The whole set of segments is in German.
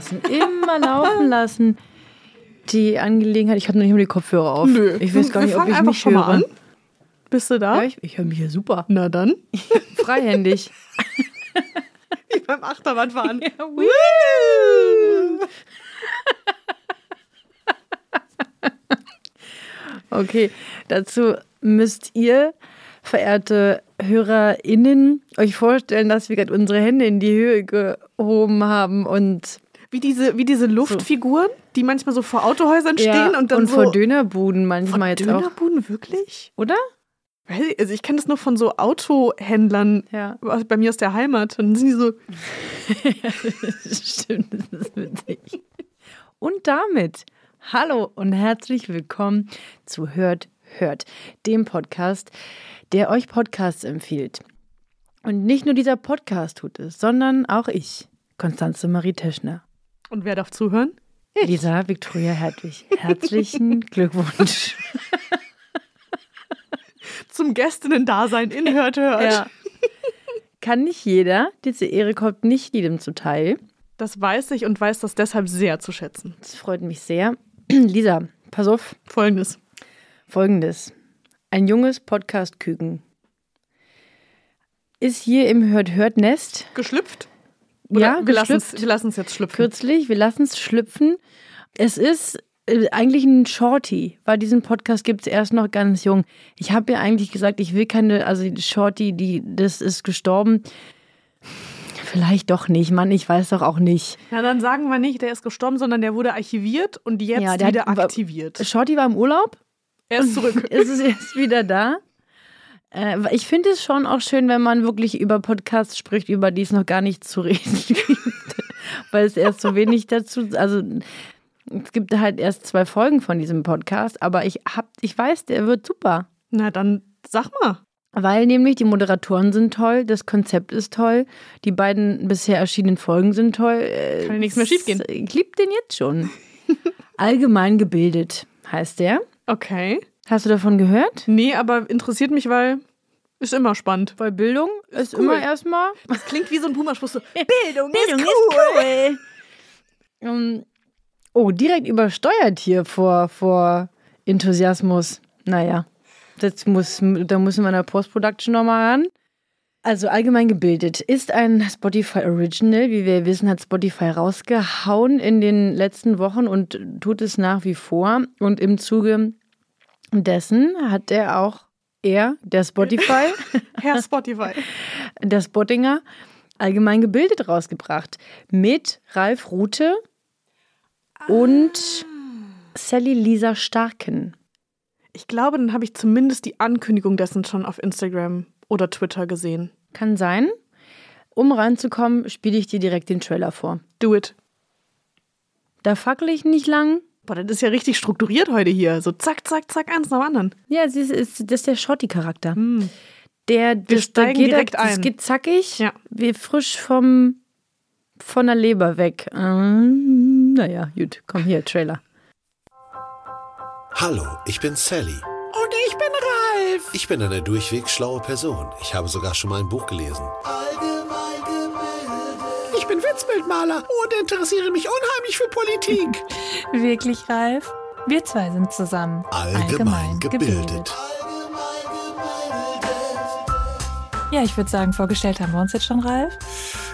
Lassen, immer laufen lassen. Die Angelegenheit, ich hatte noch nicht mal die Kopfhörer auf. Nö. Ich weiß gar Wir nicht, ob ich mich schon mal höre. an. Bist du da? Ja, ich ich höre mich hier super. Na dann. Freihändig. Wie beim Achterbahnfahren. Okay, dazu müsst ihr, verehrte HörerInnen, euch vorstellen, dass wir gerade unsere Hände in die Höhe gehoben haben und, Wie diese, wie diese Luftfiguren, die manchmal so vor Autohäusern stehen und dann so. vor Dönerbuden manchmal jetzt auch. Dönerbuden wirklich? Oder? Also ich kenne das nur von so Autohändlern Ja. bei mir aus der Heimat. Und dann sind die so, Stimmt, das ist witzig. Und damit hallo und herzlich willkommen zu Hört, Hört, dem Podcast, der euch Podcasts empfiehlt. Und nicht nur dieser Podcast tut es, sondern auch ich, Konstanze Marie Teschner. Und wer darf zuhören? Lisa Victoria Hertwig. Herzlichen Glückwunsch. Zum Gästinnen-Dasein in Hört, Hört. Ja. Kann nicht jeder, diese Ehre kommt nicht jedem zuteil. Das weiß ich und weiß das deshalb sehr zu schätzen. Das freut mich sehr. Lisa, pass auf, Folgendes. Folgendes. Ein junges Podcast-Küken ist hier im Hört-Hört-Nest. Geschlüpft? Ja, wir lassen es jetzt schlüpfen. Kürzlich, wir lassen es schlüpfen. Es ist äh, eigentlich ein Shorty, weil diesen Podcast gibt es erst noch ganz jung. Ich habe ja eigentlich gesagt, ich will keine, also die Shorty, die, das ist gestorben. Vielleicht doch nicht, Mann, ich weiß doch auch nicht. Na, dann sagen wir nicht, der ist gestorben, sondern der wurde archiviert und jetzt Ja, der wieder hat- aktiviert. Shorty war im Urlaub, Er ist zurück. ist es jetzt wieder da. Äh, ich finde es schon auch schön, wenn man wirklich über Podcasts spricht, über die es noch gar nicht zu reden gibt. Weil es erst so wenig dazu, also es gibt halt erst zwei Folgen von diesem Podcast, aber ich hab, ich weiß, der wird super. Na, dann sag mal. Weil nämlich die Moderatoren sind toll, das Konzept ist toll, die beiden bisher erschienenen Folgen sind toll. Äh, Kann ja nichts mehr schiefgehen. Ich lieb den jetzt schon. Allgemein gebildet heißt der. Okay. Hast du davon gehört? Nee, aber interessiert mich, weil ist immer spannend. Weil Bildung ist, cool. immer erstmal. Das klingt wie so ein Pumaspruch. So, Bildung ist cool. Ähm, oh, direkt übersteuert hier vor, vor Enthusiasmus. Naja, das muss, da müssen wir in der Post-Production nochmal ran. Also allgemein gebildet ist ein Spotify Original. Wie wir wissen, hat Spotify rausgehauen in den letzten Wochen und tut es nach wie vor. Und im Zuge dessen hat er auch er, der Spotify, Herr Spotify. der Spottinger, allgemein gebildet rausgebracht. Mit Ralf Rute und Sally Lisa Starken. Ich glaube, dann habe ich zumindest die Ankündigung dessen schon auf Instagram oder Twitter gesehen. Kann sein. Um reinzukommen, spiele ich dir direkt den Trailer vor. Do it. Da fackel ich nicht lang. Boah, das ist ja richtig strukturiert heute hier. So zack, zack, zack, eins nach dem anderen. Ja, es ist, das ist der Schotti-Charakter. Der, das, steigen da geht, direkt das ein. geht zackig, Ja. wie frisch vom, von der Leber weg. Ähm, naja, gut, komm hier, Trailer. Hallo, ich bin Sally. Und ich bin Ralf. Ich bin eine durchweg schlaue Person. Ich habe sogar schon mal ein Buch gelesen. Ich bin Witzbildmaler und interessiere mich unheimlich für Politik. Wirklich, Ralf? Wir zwei sind zusammen. Allgemein, gebildet. Ja, ich würde sagen, vorgestellt haben wir uns jetzt schon, Ralf.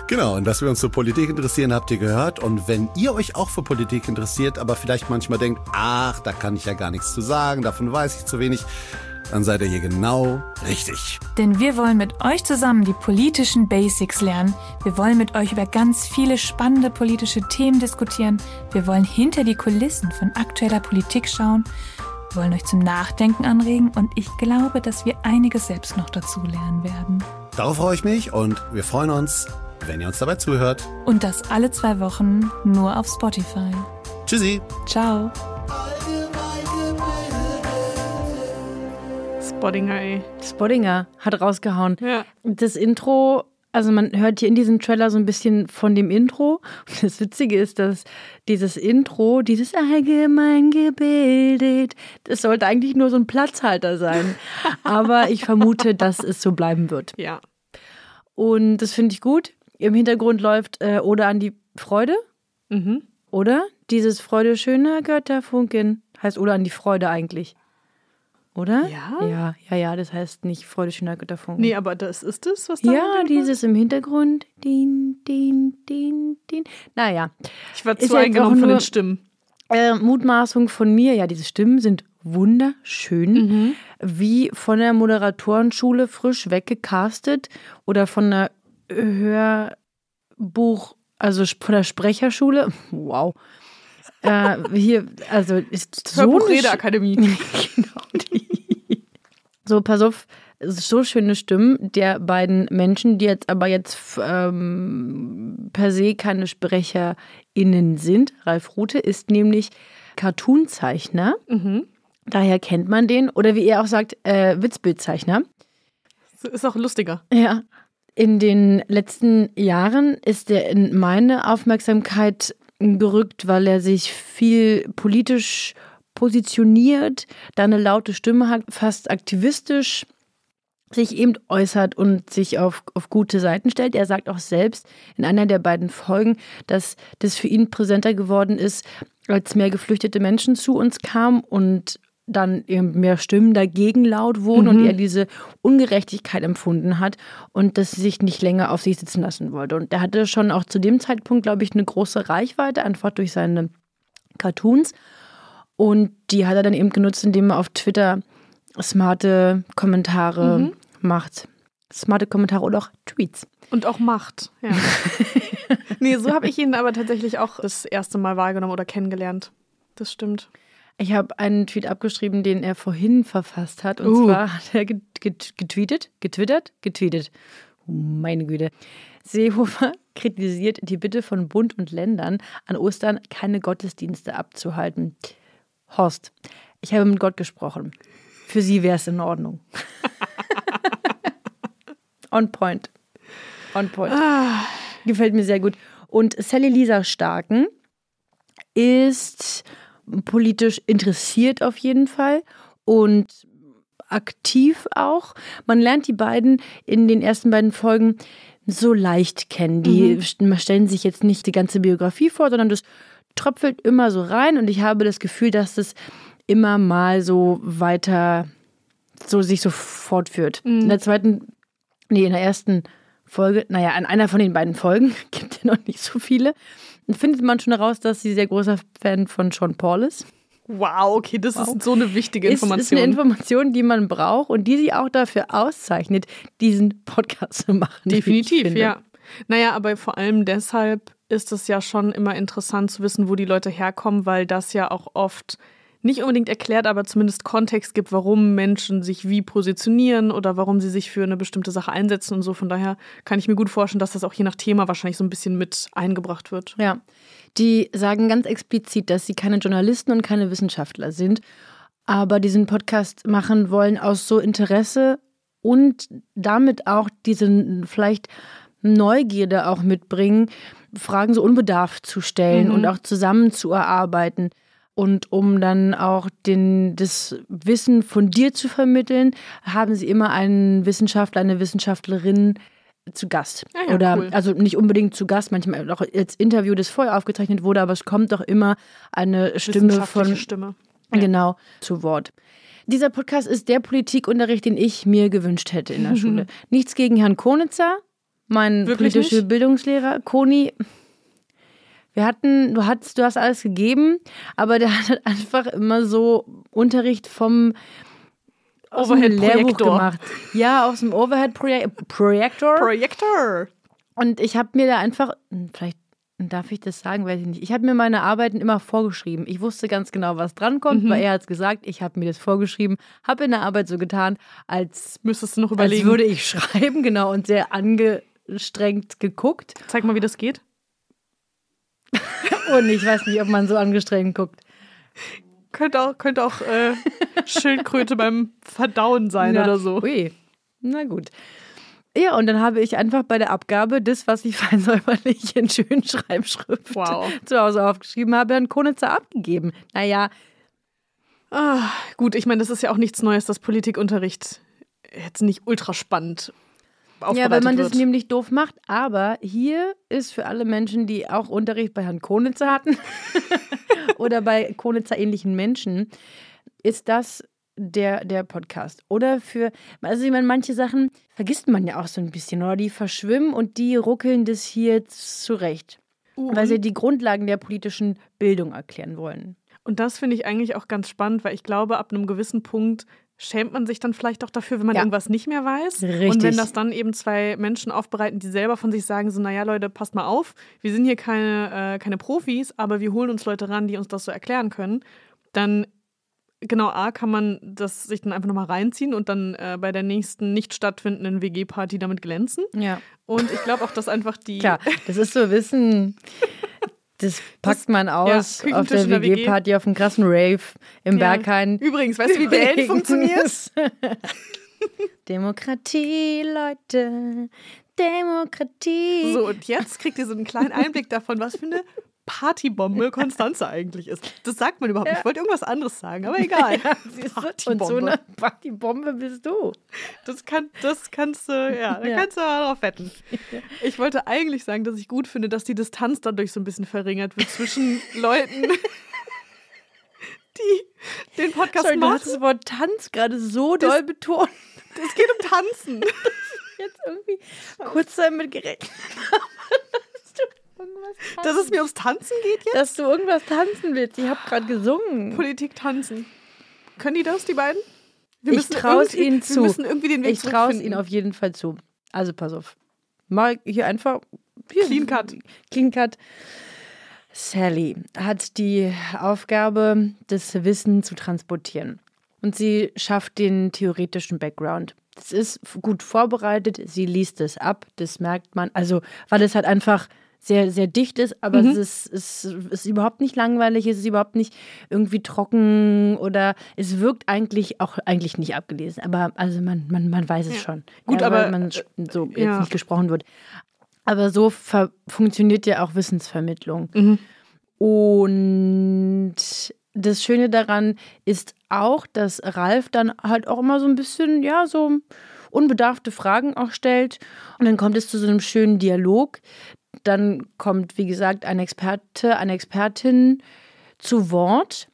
Genau, und dass wir uns für Politik interessieren, habt ihr gehört. Und wenn ihr euch auch für Politik interessiert, aber vielleicht manchmal denkt, ach, da kann ich ja gar nichts zu sagen, davon weiß ich zu wenig, dann seid ihr hier genau richtig. Denn wir wollen mit euch zusammen die politischen Basics lernen. Wir wollen mit euch über ganz viele spannende politische Themen diskutieren. Wir wollen hinter die Kulissen von aktueller Politik schauen. Wir wollen euch zum Nachdenken anregen und ich glaube, dass wir einiges selbst noch dazu lernen werden. Darauf freue ich mich und wir freuen uns, wenn ihr uns dabei zuhört. Und das alle zwei Wochen nur auf Spotify. Tschüssi. Ciao. Spottinger, ey. Spottinger hat rausgehauen. Ja. Das Intro, also man hört hier in diesem Trailer so ein bisschen von dem Intro. Und das Witzige ist, dass dieses Intro, dieses allgemein gebildet, das sollte eigentlich nur so ein Platzhalter sein. Aber ich vermute, dass es so bleiben wird. Ja. Und das finde ich gut. Im Hintergrund läuft äh, Ode an die Freude, Mhm. oder? Dieses Freude schöner Götterfunken heißt Ode an die Freude eigentlich. Oder? Ja? Ja, ja, ja, das heißt nicht Freude schöner Götterfunken. Nee, aber das ist es, was da Ja, dieses im Hintergrund. Din, din, din, din. Naja, Ich war zu eingenommen von den Stimmen. äh, Mutmaßung von mir. Ja, diese Stimmen sind wunderschön. Mhm. Wie von der Moderatorenschule frisch weggecastet oder von der Hörbuch, also von der Sprecherschule. Wow. Äh, hier, also ist so Hörbuchredeakademie. genau die. So, pass auf, so schöne Stimmen der beiden Menschen, die jetzt aber jetzt ähm, per se keine SprecherInnen sind. Ralf Rute ist nämlich Cartoonzeichner. Mhm. Daher kennt man den. Oder wie er auch sagt, äh, Witzbildzeichner. Ist auch lustiger. Ja. In den letzten Jahren ist er in meine Aufmerksamkeit gerückt, weil er sich viel politisch positioniert, da eine laute Stimme hat, fast aktivistisch sich eben äußert und sich auf, auf gute Seiten stellt. Er sagt auch selbst in einer der beiden Folgen, dass das für ihn präsenter geworden ist, als mehr geflüchtete Menschen zu uns kamen und dann eben mehr Stimmen dagegen laut wurden und er diese Ungerechtigkeit empfunden hat und das sich nicht länger auf sich sitzen lassen wollte. Und er hatte schon auch zu dem Zeitpunkt, glaube ich, eine große Reichweite, einfach durch seine Cartoons. Und die hat er dann eben genutzt, indem er auf Twitter smarte Kommentare macht. Smarte Kommentare oder auch Tweets. Und auch Macht. Ja. nee, so habe ich ihn aber tatsächlich auch das erste Mal wahrgenommen oder kennengelernt. Das stimmt. Ich habe einen Tweet abgeschrieben, den er vorhin verfasst hat. Und Uh. zwar hat er get get getweetet, getwittert, getweetet. Oh, Meine Güte. Seehofer kritisiert die Bitte von Bund und Ländern, an Ostern keine Gottesdienste abzuhalten. Horst, ich habe mit Gott gesprochen. Für Sie wäre es in Ordnung. On point. On point. Gefällt mir sehr gut. Und Sally Lisa Starken ist politisch interessiert auf jeden Fall und aktiv auch. Man lernt die beiden in den ersten beiden Folgen so leicht kennen. Die stellen sich jetzt nicht die ganze Biografie vor, sondern das tröpfelt immer so rein und ich habe das Gefühl, dass das immer mal so weiter so sich so fortführt. In der zweiten, nee, in der ersten Folge, naja, an einer von den beiden Folgen, gibt ja noch nicht so viele, findet man schon heraus, dass sie sehr großer Fan von Sean Paul ist. Wow, okay, das ist so eine wichtige Ist, ist Information. eine Information, die man braucht und die sie auch dafür auszeichnet, diesen Podcast zu machen. Definitiv, ja. Naja, aber vor allem deshalb ist es ja schon immer interessant zu wissen, wo die Leute herkommen, weil das ja auch oft nicht unbedingt erklärt, aber zumindest Kontext gibt, warum Menschen sich wie positionieren oder warum sie sich für eine bestimmte Sache einsetzen und so. Von daher kann ich mir gut vorstellen, dass das auch je nach Thema wahrscheinlich so ein bisschen mit eingebracht wird. Ja, die sagen ganz explizit, dass sie keine Journalisten und keine Wissenschaftler sind, aber diesen Podcast machen wollen aus so Interesse und damit auch diese vielleicht Neugierde auch mitbringen, Fragen so unbedarft zu stellen und auch zusammen zu erarbeiten. Und um dann auch den, das Wissen von dir zu vermitteln, haben sie immer einen Wissenschaftler, eine Wissenschaftlerin zu Gast. Ah ja, Oder cool. also nicht unbedingt zu Gast, manchmal auch als Interview, das vorher aufgezeichnet wurde, aber es kommt doch immer eine Stimme von Stimme. genau zu Wort. Dieser Podcast ist der Politikunterricht, den ich mir gewünscht hätte in der Schule. Nichts gegen Herrn Konitzer, mein Wirklich politische nicht? Bildungslehrer. Koni, wir hatten, du hast, du hast alles gegeben, aber der hat halt einfach immer so Unterricht vom aus dem Lehrbuch Overhead-Projektor. gemacht. Ja, aus dem Overhead-Projektor. Projektor! Und ich habe mir da einfach, hm, vielleicht darf ich das sagen, weiß ich nicht. Ich habe mir meine Arbeiten immer vorgeschrieben. Ich wusste ganz genau, was drankommt, weil er hat es gesagt. Ich habe mir das vorgeschrieben, habe in der Arbeit so getan, als, Müsstest du noch als überlegen. würde ich schreiben, genau, und sehr angestrengt geguckt. Zeig mal, wie das geht. Und ich weiß nicht, ob man so angestrengt guckt. Könnte auch, könnte auch äh, Schildkröte beim Verdauen sein Ja. oder so. Ui. Na gut. Ja, und dann habe ich einfach bei der Abgabe das, was ich fein säuberlich in schönen Schreibschrift Wow. zu Hause aufgeschrieben habe, an Konitzer abgegeben. Naja, Ah, gut, ich meine, das ist ja auch nichts Neues, dass Politikunterricht jetzt nicht ultra spannend ja, weil man wird. das nämlich doof macht. Aber hier ist für alle Menschen, die auch Unterricht bei Herrn Konitzer hatten oder bei Konitzer ähnlichen Menschen, ist das der, der Podcast. Oder für, also ich meine, manche Sachen vergisst man ja auch so ein bisschen oder die verschwimmen und die ruckeln das hier zurecht. Weil sie die Grundlagen der politischen Bildung erklären wollen. Und das finde ich eigentlich auch ganz spannend, weil ich glaube, ab einem gewissen Punkt schämt man sich dann vielleicht auch dafür, wenn man Ja. irgendwas nicht mehr weiß. Und Richtig. wenn das dann eben zwei Menschen aufbereiten, die selber von sich sagen, so, naja, Leute, passt mal auf, wir sind hier keine, äh, keine Profis, aber wir holen uns Leute ran, die uns das so erklären können, dann genau, A, kann man das sich dann einfach nochmal reinziehen und dann äh, bei der nächsten nicht stattfindenden WG-Party damit glänzen. Ja. Und ich glaube auch, dass einfach die Klar, das ist so Wissen, das packt man aus ja, auf der der WG. WG-Party auf dem krassen Rave im Ja. Berghain. Übrigens, weißt du, wie Wählen funktioniert? Demokratie, Leute. Demokratie. So, und jetzt kriegt ihr so einen kleinen Einblick davon, was für eine Partybombe Konstanze eigentlich ist. Das sagt man überhaupt nicht. Ich wollte irgendwas anderes sagen, aber egal. Siehst du? Und so Partybombe. eine Partybombe bist du. Das, kann, das kannst du, ja, da Ja. kannst du mal drauf wetten. Ich wollte eigentlich sagen, dass ich gut finde, dass die Distanz dadurch so ein bisschen verringert wird zwischen Leuten, die den Podcast Sorry, du hast machen. das Wort Tanz gerade so doll betont. Es geht um Tanzen. Jetzt irgendwie kurz damit gerechnet. Dass es mir ums Tanzen geht jetzt? dass du irgendwas tanzen willst. Ich habe gerade gesungen. Politik tanzen. Können die das, die beiden? Wir Ich trau's irgendwie- ihnen zu. Wir müssen irgendwie den Weg Ich traue es ihnen auf jeden Fall zu. Also pass auf. Mal hier einfach. Hier, Clean Cut. Clean Cut. Sally hat die Aufgabe, das Wissen zu transportieren. Und sie schafft den theoretischen Background. Das ist gut vorbereitet, sie liest es ab, das merkt man. Also, weil es halt einfach sehr, sehr dicht ist, aber Mhm. es, ist, es ist überhaupt nicht langweilig, es ist überhaupt nicht irgendwie trocken oder es wirkt eigentlich auch eigentlich nicht abgelesen. Aber also man, man, man weiß es Ja. schon. Gut, ja, aber, man sch- so jetzt ja. nicht gesprochen wird. Aber so funktioniert ja auch Wissensvermittlung. Mhm. Und das Schöne daran ist auch, dass Ralf dann halt auch immer so ein bisschen, ja, so unbedarfte Fragen auch stellt. Und dann kommt es zu so einem schönen Dialog. Dann kommt, wie gesagt, ein Experte, eine Expertin zu Wort.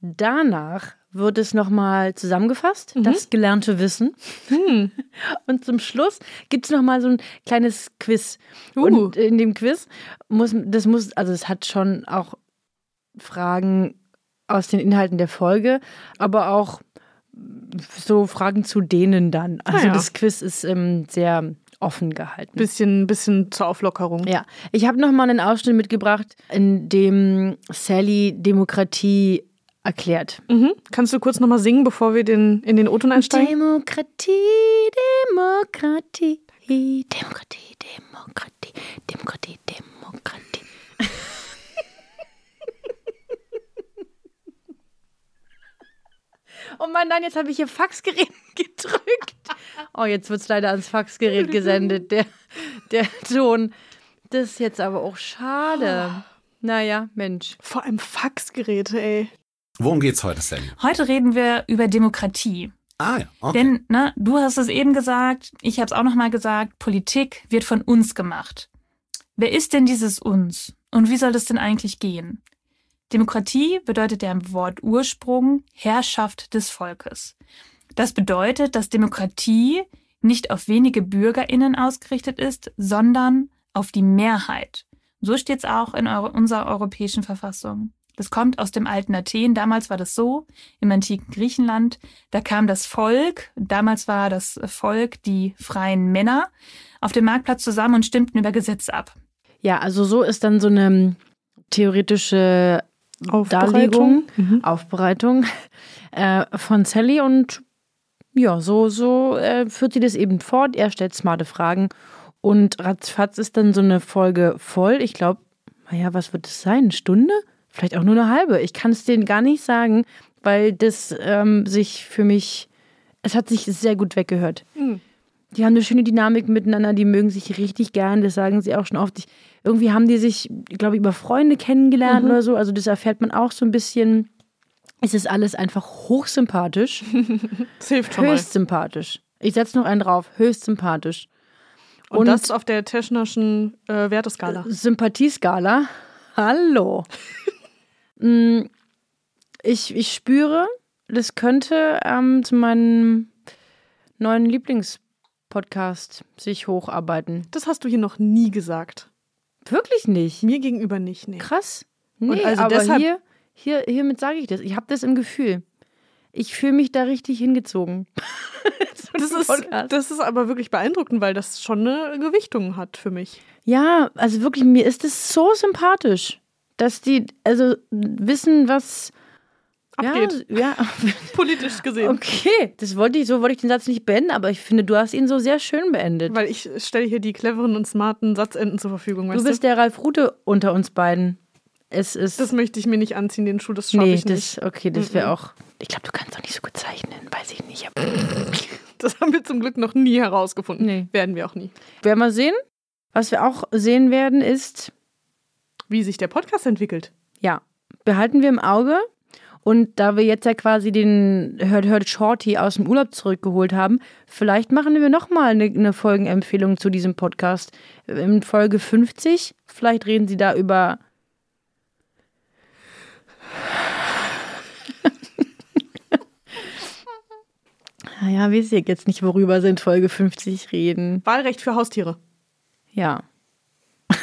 Danach wird es nochmal zusammengefasst, das gelernte Wissen. Und zum Schluss gibt es nochmal so ein kleines Quiz. Uh. Und in dem Quiz muss, das muss, also es hat schon auch Fragen aus den Inhalten der Folge, aber auch so Fragen zu denen dann. Also ja. das Quiz ist ähm, sehr offen gehalten. Bisschen, bisschen zur Auflockerung. Ja, ich habe noch mal einen Ausschnitt mitgebracht, in dem Sally Demokratie erklärt. Mhm. Kannst du kurz nochmal singen, bevor wir den, in den O-Ton einsteigen? Demokratie, Demokratie, Demokratie, Demokratie, Demokratie, Demokratie. Oh Mann, nein, jetzt habe ich hier Faxgerät gedrückt. Oh, jetzt wird es leider ans Faxgerät gesendet, der, der Ton. Das ist jetzt aber auch schade. Naja, Mensch. Vor allem Faxgeräte, ey. Worum geht's heute, Sally? Heute reden wir über Demokratie. Ah ja, okay. Denn, ne, du hast es eben gesagt, ich habe es auch nochmal gesagt, Politik wird von uns gemacht. Wer ist denn dieses uns? Und wie soll das denn eigentlich gehen? Demokratie bedeutet ja im Wort Ursprung Herrschaft des Volkes. Das bedeutet, dass Demokratie nicht auf wenige BürgerInnen ausgerichtet ist, sondern auf die Mehrheit. So steht es auch in eure, unserer europäischen Verfassung. Das kommt aus dem alten Athen. Damals war das so, im antiken Griechenland. Da kam das Volk, damals war das Volk die freien Männer, auf dem Marktplatz zusammen und stimmten über Gesetze ab. Ja, also so ist dann so eine theoretische Darlegung, Mhm. Aufbereitung äh, von Sally und ja, so, so äh, führt sie das eben fort. Er stellt smarte Fragen und ratzfatz ist dann so eine Folge voll. Ich glaube, naja, was wird es sein? Eine Stunde? Vielleicht auch nur eine halbe. Ich kann es denen gar nicht sagen, weil das ähm, sich für mich, es hat sich sehr gut weggehört. Mhm. Die haben eine schöne Dynamik miteinander, die mögen sich richtig gern, das sagen sie auch schon oft. Ich, irgendwie haben die sich, glaube ich, über Freunde kennengelernt oder so. Also das erfährt man auch so ein bisschen. Es ist alles einfach hochsympathisch. Das hilft schon mal. Höchst sympathisch. Ich setze noch einen drauf. Höchst sympathisch. Und, Und- das auf der Teschnerschen äh, Werteskala. Sympathieskala. Hallo. Mm, ich, ich spüre, das könnte ähm, zu meinem neuen Lieblingspodcast sich hocharbeiten. Das hast du hier noch nie gesagt. Wirklich nicht. Mir gegenüber nicht, nee. Krass. Nee, also aber deshalb- hier, hier, hiermit sage ich das. Ich habe das im Gefühl. Ich fühle mich da richtig hingezogen. Das ist, das ist aber wirklich beeindruckend, weil das schon eine Gewichtung hat für mich. Ja, also wirklich, mir ist es so sympathisch, dass die also wissen, was Abgeht. Ja, ja. Politisch gesehen. Okay, das wollte ich, so wollte ich den Satz nicht beenden, aber ich finde, du hast ihn so sehr schön beendet. Weil ich stelle hier die cleveren und smarten Satzenden zur Verfügung. du bist der Ralf Rute unter uns beiden. Es ist. Das möchte ich mir nicht anziehen, den Schuh, das schaffe nee, ich nicht. das, okay, das wäre auch. Ich glaube, du kannst doch nicht so gut zeichnen, weiß ich nicht. Das haben wir zum Glück noch nie herausgefunden. Nee. Werden wir auch nie. werden wir sehen. Was wir auch sehen werden, ist, Wie sich der Podcast entwickelt. ja, behalten wir im Auge. Und da wir jetzt ja quasi den Hört Hört Shorty aus dem Urlaub zurückgeholt haben, vielleicht machen wir nochmal eine, eine Folgenempfehlung zu diesem Podcast. In Folge 50, vielleicht reden sie da über. Naja, weiß ich jetzt nicht, worüber sie in Folge 50 reden. Wahlrecht für Haustiere. Ja.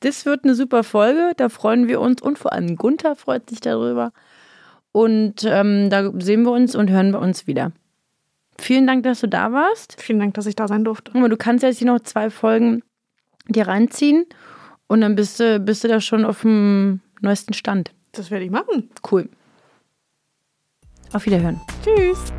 Das wird eine super Folge, da freuen wir uns und vor allem Gunther freut sich darüber. Und ähm, da sehen wir uns und hören wir uns wieder. Vielen Dank, dass du da warst. Vielen Dank, dass ich da sein durfte. Mal, du kannst jetzt hier noch zwei Folgen dir reinziehen und dann bist du, bist du da schon auf dem neuesten Stand. Das werde ich machen. Cool. Auf Wiederhören. Tschüss.